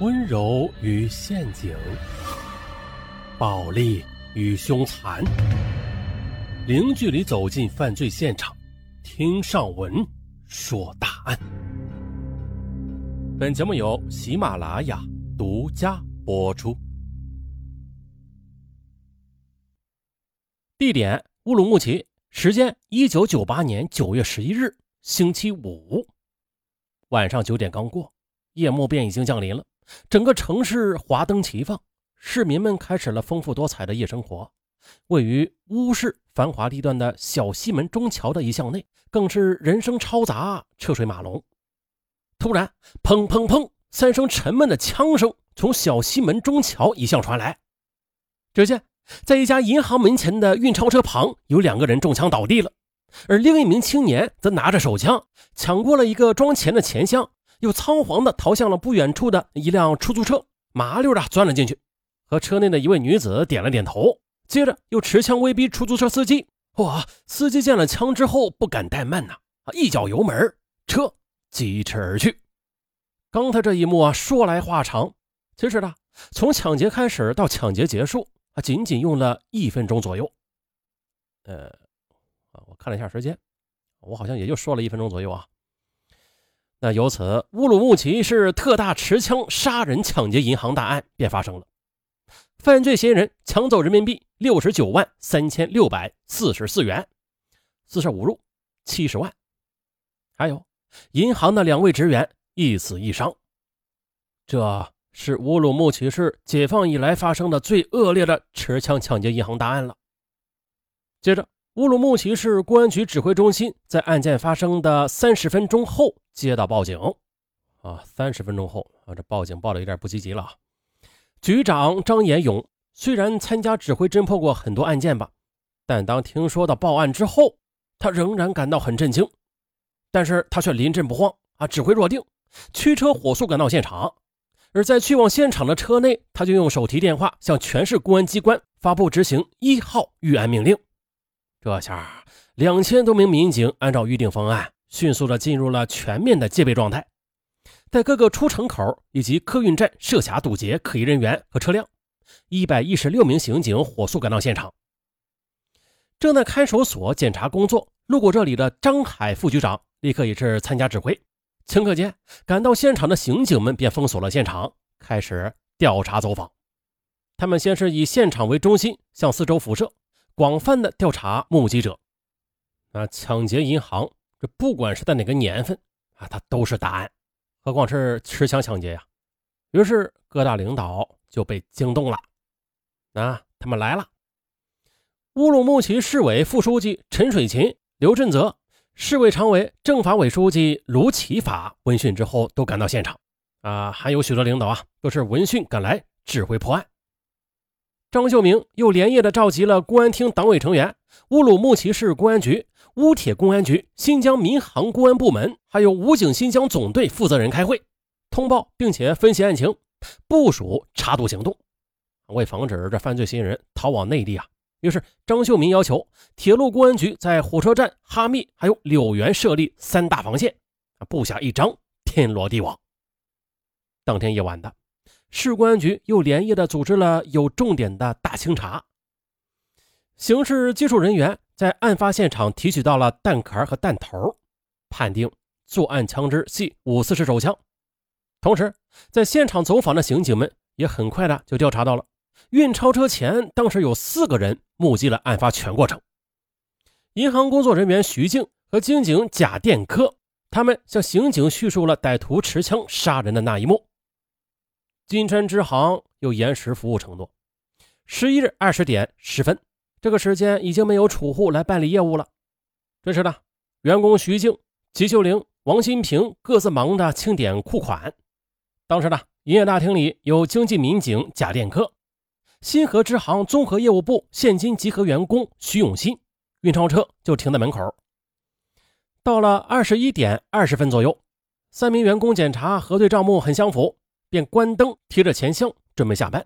温柔与陷阱，暴力与凶残，零距离走进犯罪现场，听上文说大案。本节目由喜马拉雅独家播出。地点：乌鲁木齐，时间：一九九八年九月十一日，星期五，晚上九点刚过，夜幕便已经降临了。整个城市华灯齐放，市民们开始了丰富多彩的夜生活。位于乌市繁华地段的小西门中桥的一巷内，更是人声嘈杂，车水马龙。突然，砰砰砰三声沉闷的枪声从小西门中桥一巷传来。只见在一家银行门前的运钞车旁，有两个人中枪倒地了，而另一名青年则拿着手枪抢过了一个装钱的钱箱。又仓皇地逃向了不远处的一辆出租车，麻溜地钻了进去，和车内的一位女子点了点头，接着又持枪威逼出租车司机。哇！司机见了枪之后不敢怠慢呐，啊，一脚油门，车疾驰而去。刚才这一幕啊，说来话长，其实呢，从抢劫开始到抢劫结束啊，仅仅用了一分钟左右。呃，我看了一下时间，我好像也就说了一分钟左右啊。那由此，乌鲁木齐市特大持枪杀人抢劫银行大案便发生了。犯罪嫌疑人抢走人民币六十九万三千六百四十四元，四舍五入七十万。还有银行的两位职员一死一伤。这是乌鲁木齐市解放以来发生的最恶劣的持枪抢劫银行大案了。接着。乌鲁木齐市公安局指挥中心在案件发生的三十分钟后接到报警，啊，三十分钟后啊，这报警报的有点不积极了。局长张延勇虽然参加指挥侦破过很多案件吧，但当听说到报案之后，他仍然感到很震惊。但是他却临阵不慌啊，指挥若定，驱车火速赶到现场。而在去往现场的车内，他就用手提电话向全市公安机关发布执行一号预案命令。这下，两千多名民警按照预定方案，迅速的进入了全面的戒备状态，在各个出城口以及客运站设卡堵截可疑人员和车辆。一百一十六名刑警火速赶到现场。正在看守所检查工作，路过这里的张海副局长立刻也是参加指挥。顷刻间，赶到现场的刑警们便封锁了现场，开始调查走访。他们先是以现场为中心，向四周辐射。广泛的调查目击者，啊，抢劫银行，这不管是在哪个年份啊，它都是大案，何况是持枪抢劫呀。于是各大领导就被惊动了，啊，他们来了。乌鲁木齐市委副书记陈水琴、刘振泽，市委常委、政法委书记卢启法闻讯之后都赶到现场，啊，还有许多领导啊，都是闻讯赶来指挥破案。张秀明又连夜的召集了公安厅党委成员、乌鲁木齐市公安局、乌铁公安局、新疆民航公安部门，还有武警新疆总队负责人开会，通报并且分析案情，部署查毒行动。为防止这犯罪嫌疑人逃往内地啊，于是张秀明要求铁路公安局在火车站、哈密还有柳园设立三大防线，布下一张天罗地网。当天夜晚的。市公安局又连夜的组织了有重点的大清查。刑事技术人员在案发现场提取到了弹壳和弹头，判定作案枪支系五四式手枪。同时，在现场走访的刑警们也很快的就调查到了运钞车前，当时有四个人目击了案发全过程。银行工作人员徐静和经警贾殿科，他们向刑警叙述了歹徒持枪杀人的那一幕。金川支行又延时服务承诺，十一日二十点十分，这个时间已经没有储户来办理业务了。这时呢，员工徐静、齐秀玲、王新平各自忙着清点库款。当时呢，营业大厅里有经济民警贾殿科，新河支行综合业务部现金集合员工徐永新，运钞车就停在门口。到了二十一点二十分左右，三名员工检查核对账目很相符。便关灯，提着钱箱准备下班。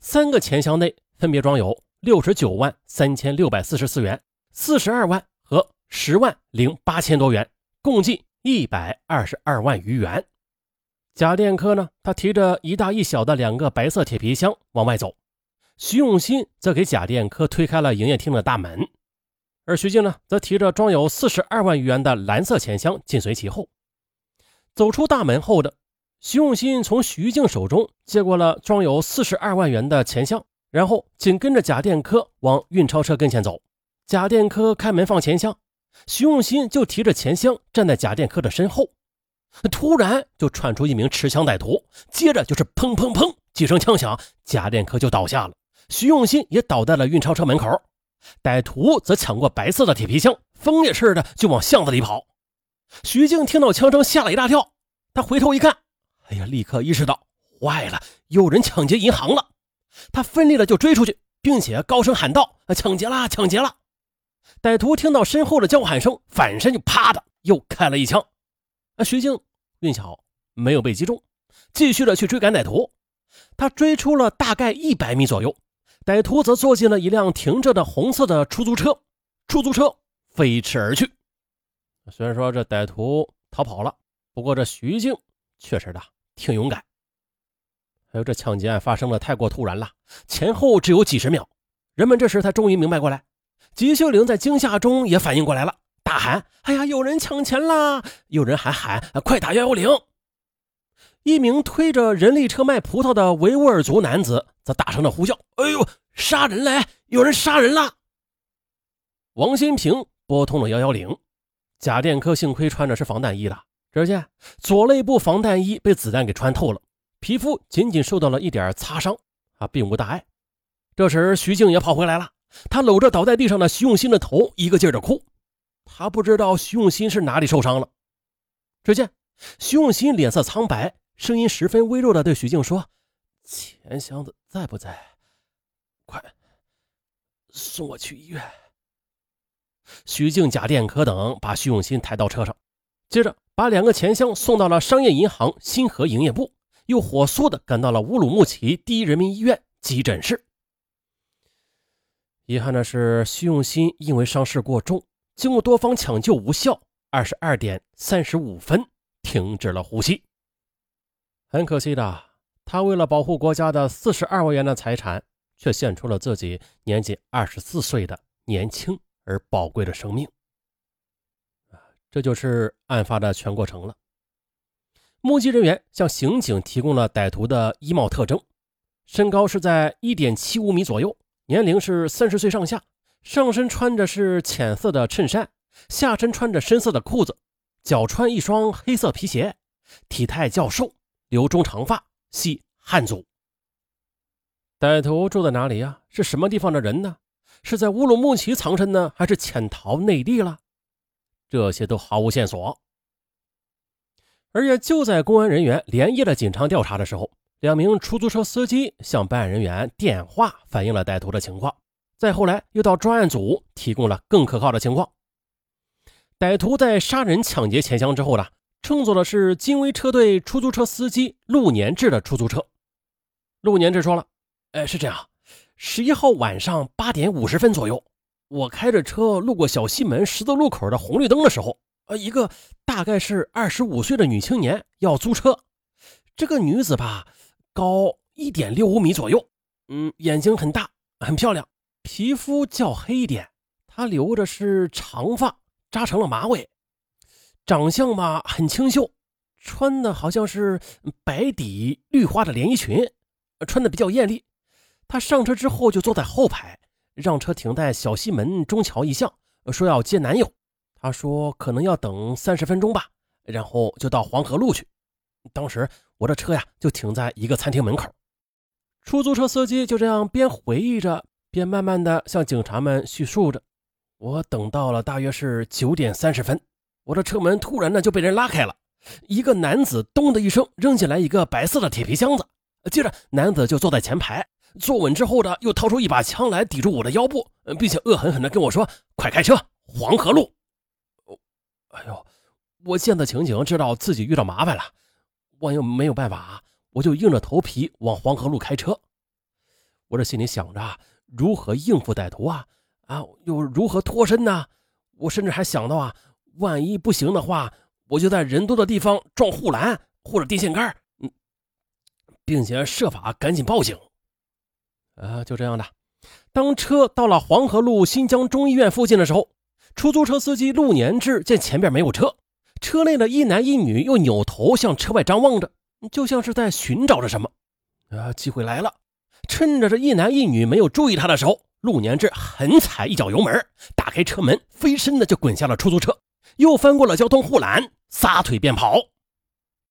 三个钱箱内分别装有六十九万三千六百四十四元、四十二万和十万零八千多元，共计一百二十二万余元。贾殿科呢，他提着一大一小的两个白色铁皮箱往外走，徐永新则给贾殿科推开了营业厅的大门，而徐静呢，则提着装有四十二万余元的蓝色钱箱紧随其后。走出大门后的徐永新从徐静手中接过了装有四十二万元的钱箱，然后紧跟着贾殿科往运钞车跟前走。贾殿科开门放钱箱，徐永新就提着钱箱站在贾殿科的身后。突然就窜出一名持枪歹徒，接着就是砰砰砰几声枪响，贾殿科就倒下了，徐永新也倒在了运钞车门口，歹徒则抢过白色的铁皮箱，疯也似的就往巷子里跑。徐静听到枪声，吓了一大跳，他回头一看，哎呀，立刻意识到坏了，有人抢劫银行了，他奋力的就追出去，并且高声喊道：“抢劫啦，抢劫啦！”歹徒听到身后的叫喊声，反身就啪的又开了一枪。那徐静运气好，没有被击中，继续的去追赶歹徒。他追出了大概一百米左右，歹徒则坐进了一辆停着的红色的出租车，出租车飞驰而去。虽然说这歹徒逃跑了，不过这徐静确实的挺勇敢。还有这抢劫案发生的太过突然了，前后只有几十秒，人们这时才终于明白过来。吉秀玲在惊吓中也反应过来了。大喊：“哎呀，有人抢钱啦！”有人还喊：“快打幺幺零！”一名推着人力车卖葡萄的维吾尔族男子则大声的呼叫：“哎呦，杀人嘞！有人杀人了！”王新平拨通了幺幺零。贾殿科幸亏穿的是防弹衣的，只见左肋部防弹衣被子弹给穿透了，皮肤仅仅受到了一点擦伤，啊，并无大碍。这时徐静也跑回来了，他搂着倒在地上的徐永新的头，一个劲儿的哭。他不知道徐永新是哪里受伤了。只见徐永新脸色苍白，声音十分微弱的对徐静说：“钱箱子在不在？快送我去医院。”徐静、贾殿科等把徐永新抬到车上，接着把两个钱箱送到了商业银行新河营业部，又火速的赶到了乌鲁木齐第一人民医院急诊室。遗憾的是，徐永新因为伤势过重。经过多方抢救无效，二十二点三十五分停止了呼吸。很可惜的，他为了保护国家的四十二万元的财产，却献出了自己年仅二十四岁的年轻而宝贵的生命。这就是案发的全过程了。目击人员向刑警提供了歹徒的衣帽特征：身高是在一点七五米左右，年龄是三十岁上下。上身穿着是浅色的衬衫，下身穿着深色的裤子，脚穿一双黑色皮鞋，体态较瘦，留中长发，系汉族。歹徒住在哪里呀？是什么地方的人呢？是在乌鲁木齐藏身呢，还是潜逃内地了？这些都毫无线索。而也就在公安人员连夜的紧张调查的时候，两名出租车司机向办案人员电话反映了歹徒的情况。再后来，又到专案组提供了更可靠的情况。歹徒在杀人抢劫钱箱之后呢，乘坐的是金威车队出租车司机陆年志的出租车。陆年志说了：“哎，是这样，十一号晚上八点五十分左右，我开着车路过小西门十字路口的红绿灯的时候，呃，一个大概是二十五岁的女青年要租车。这个女子吧，高一点六五米左右，嗯，眼睛很大，很漂亮。”皮肤较黑一点，她留着是长发，扎成了马尾，长相嘛很清秀，穿的好像是白底绿花的连衣裙，穿的比较艳丽。她上车之后就坐在后排，让车停在小西门中桥一巷，说要接男友。他说可能要等三十分钟吧，然后就到黄河路去。当时我的车呀就停在一个餐厅门口，出租车司机就这样边回忆着。边慢慢的向警察们叙述着：“我等到了大约是九点三十分，我的车门突然呢就被人拉开了，一个男子咚的一声扔进来一个白色的铁皮箱子，接着男子就坐在前排，坐稳之后呢又掏出一把枪来抵住我的腰部，并且恶狠狠的跟我说：快开车，黄河路。哎呦，我见此情景，知道自己遇到麻烦了，我又没有办法，我就硬着头皮往黄河路开车。我这心里想着。”如何应付歹徒啊？啊，又如何脱身呢？我甚至还想到啊，万一不行的话，我就在人多的地方撞护栏或者电线杆，嗯并且设法赶紧报警。啊，就这样的，当车到了黄河路新疆中医院附近的时候，出租车司机陆年志见前边没有车，车内的一男一女又扭头向车外张望着，就像是在寻找着什么。啊，机会来了！趁着这一男一女没有注意他的时候，陆年志狠踩一脚油门，打开车门，飞身的就滚下了出租车，又翻过了交通护栏，撒腿便跑。